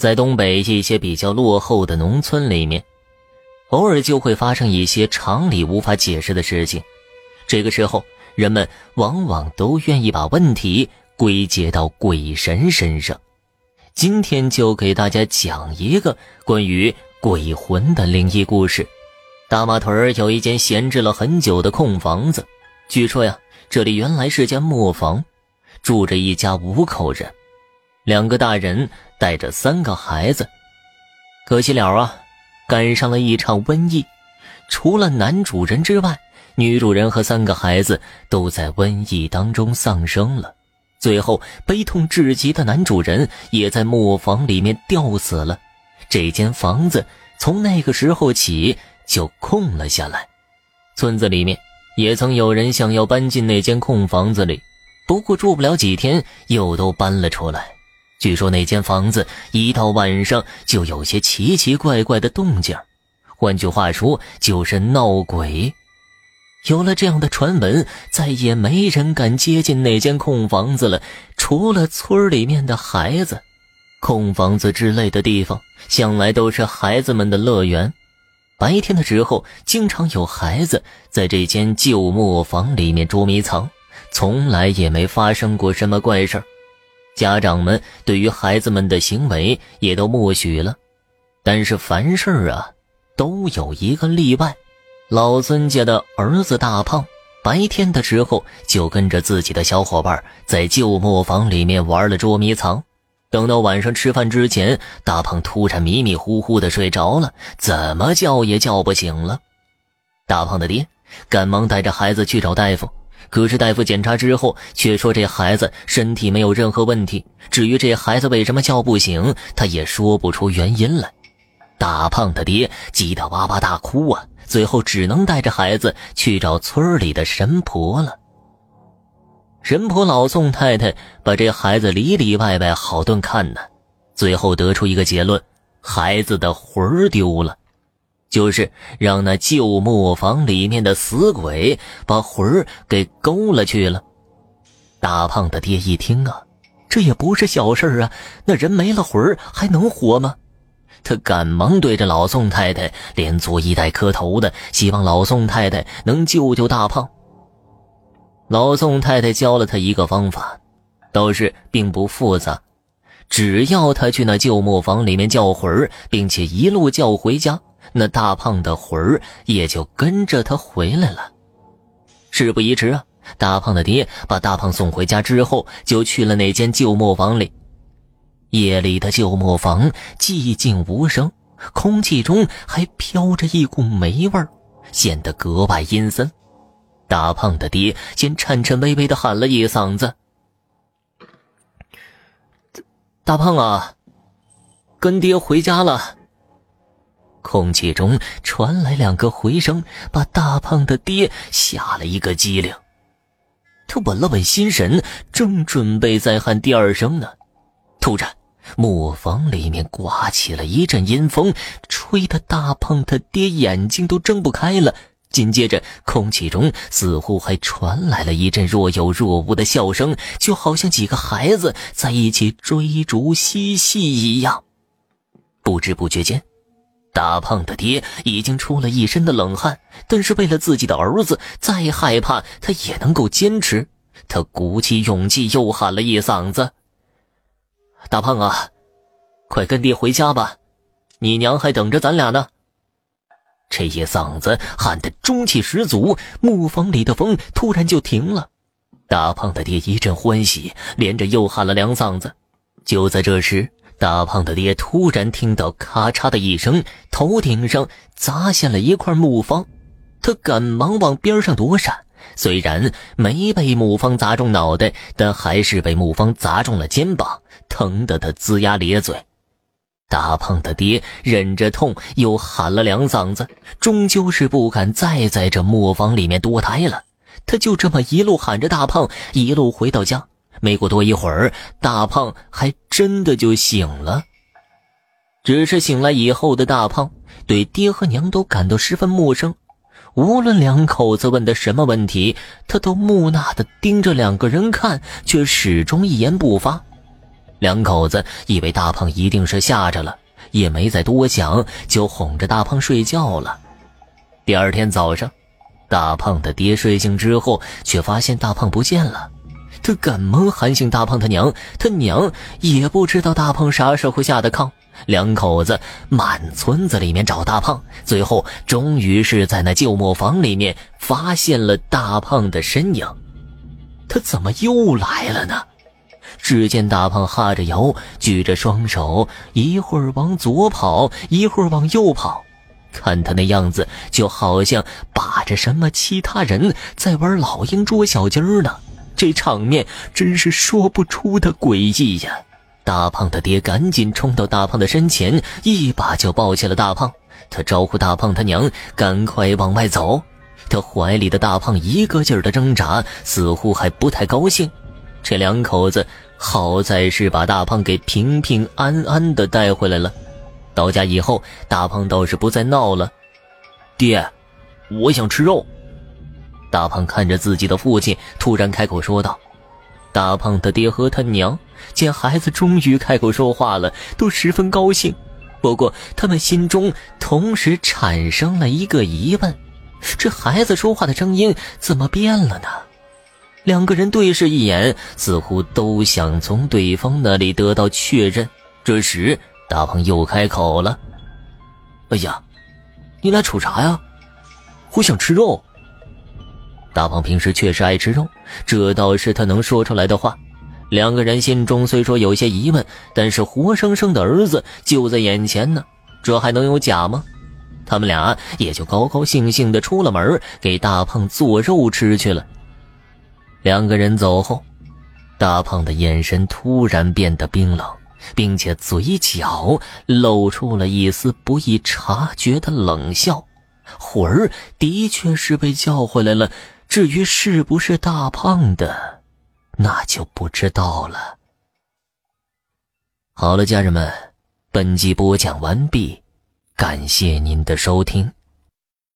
在东北一些比较落后的农村里面，偶尔就会发生一些常理无法解释的事情。这个时候，人们往往都愿意把问题归结到鬼神身上。今天就给大家讲一个关于鬼魂的灵异故事。大马屯有一间闲置了很久的空房子，据说呀，这里原来是间磨房，住着一家五口人。两个大人带着三个孩子，可惜了啊，赶上了一场瘟疫。除了男主人之外，女主人和三个孩子都在瘟疫当中丧生了。最后，悲痛至极的男主人也在磨坊里面吊死了。这间房子从那个时候起就空了下来。村子里面也曾有人想要搬进那间空房子里，不过住不了几天，又都搬了出来。据说那间房子一到晚上就有些奇奇怪怪的动静，换句话说就是闹鬼。有了这样的传闻，再也没人敢接近那间空房子了，除了村里面的孩子。空房子之类的地方向来都是孩子们的乐园，白天的时候经常有孩子在这间旧磨坊里面捉迷藏，从来也没发生过什么怪事家长们对于孩子们的行为也都默许了，但是凡事啊，都有一个例外。老孙家的儿子大胖，白天的时候就跟着自己的小伙伴在旧磨坊里面玩了捉迷藏。等到晚上吃饭之前，大胖突然迷迷糊糊的睡着了，怎么叫也叫不醒了。大胖的爹赶忙带着孩子去找大夫。可是大夫检查之后，却说这孩子身体没有任何问题。至于这孩子为什么叫不醒，他也说不出原因来。大胖他爹急得哇哇大哭啊！最后只能带着孩子去找村里的神婆了。神婆老宋太太把这孩子里里外外好顿看呢，最后得出一个结论：孩子的魂丢了。就是让那旧磨坊里面的死鬼把魂儿给勾了去了。大胖的爹一听啊，这也不是小事啊，那人没了魂儿还能活吗？他赶忙对着老宋太太连作揖带磕头的，希望老宋太太能救救大胖。老宋太太教了他一个方法，倒是并不复杂，只要他去那旧磨坊里面叫魂儿，并且一路叫回家。那大胖的魂儿也就跟着他回来了。事不宜迟啊，大胖的爹把大胖送回家之后，就去了那间旧磨坊里。夜里的旧磨坊寂静无声，空气中还飘着一股霉味儿，显得格外阴森。大胖的爹先颤颤巍巍地喊了一嗓子：“大胖啊，跟爹回家了。”空气中传来两个回声，把大胖的爹吓了一个机灵。他稳了稳心神，正准备再喊第二声呢，突然，磨坊里面刮起了一阵阴风，吹得大胖他爹眼睛都睁不开了。紧接着，空气中似乎还传来了一阵若有若无的笑声，就好像几个孩子在一起追逐嬉戏一样。不知不觉间。大胖的爹已经出了一身的冷汗，但是为了自己的儿子，再害怕他也能够坚持。他鼓起勇气，又喊了一嗓子：“大胖啊，快跟爹回家吧，你娘还等着咱俩呢。”这一嗓子喊得中气十足，木房里的风突然就停了。大胖的爹一阵欢喜，连着又喊了两嗓子。就在这时，大胖的爹突然听到咔嚓的一声，头顶上砸下了一块木方，他赶忙往边上躲闪。虽然没被木方砸中脑袋，但还是被木方砸中了肩膀，疼得他龇牙咧嘴。大胖的爹忍着痛，又喊了两嗓子，终究是不敢再在这磨坊里面多待了。他就这么一路喊着大胖，一路回到家。没过多一会儿，大胖还真的就醒了。只是醒来以后的大胖，对爹和娘都感到十分陌生。无论两口子问的什么问题，他都木讷的盯着两个人看，却始终一言不发。两口子以为大胖一定是吓着了，也没再多想，就哄着大胖睡觉了。第二天早上，大胖的爹睡醒之后，却发现大胖不见了。他赶忙喊醒大胖他娘，他娘也不知道大胖啥时候下的炕。两口子满村子里面找大胖，最后终于是在那旧磨坊里面发现了大胖的身影。他怎么又来了呢？只见大胖哈着腰，举着双手，一会儿往左跑，一会儿往右跑，看他那样子，就好像把着什么其他人在玩老鹰捉小鸡儿呢。这场面真是说不出的诡异呀！大胖的爹赶紧冲到大胖的身前，一把就抱起了大胖。他招呼大胖他娘赶快往外走。他怀里的大胖一个劲儿的挣扎，似乎还不太高兴。这两口子好在是把大胖给平平安安的带回来了。到家以后，大胖倒是不再闹了。爹，我想吃肉。大胖看着自己的父亲，突然开口说道：“大胖的爹和他娘见孩子终于开口说话了，都十分高兴。不过，他们心中同时产生了一个疑问：这孩子说话的声音怎么变了呢？”两个人对视一眼，似乎都想从对方那里得到确认。这时，大胖又开口了：“哎呀，你俩瞅啥呀？我想吃肉。”大胖平时确实爱吃肉，这倒是他能说出来的话。两个人心中虽说有些疑问，但是活生生的儿子就在眼前呢，这还能有假吗？他们俩也就高高兴兴的出了门，给大胖做肉吃去了。两个人走后，大胖的眼神突然变得冰冷，并且嘴角露出了一丝不易察觉的冷笑。魂儿的确是被叫回来了。至于是不是大胖的，那就不知道了。好了，家人们，本集播讲完毕，感谢您的收听。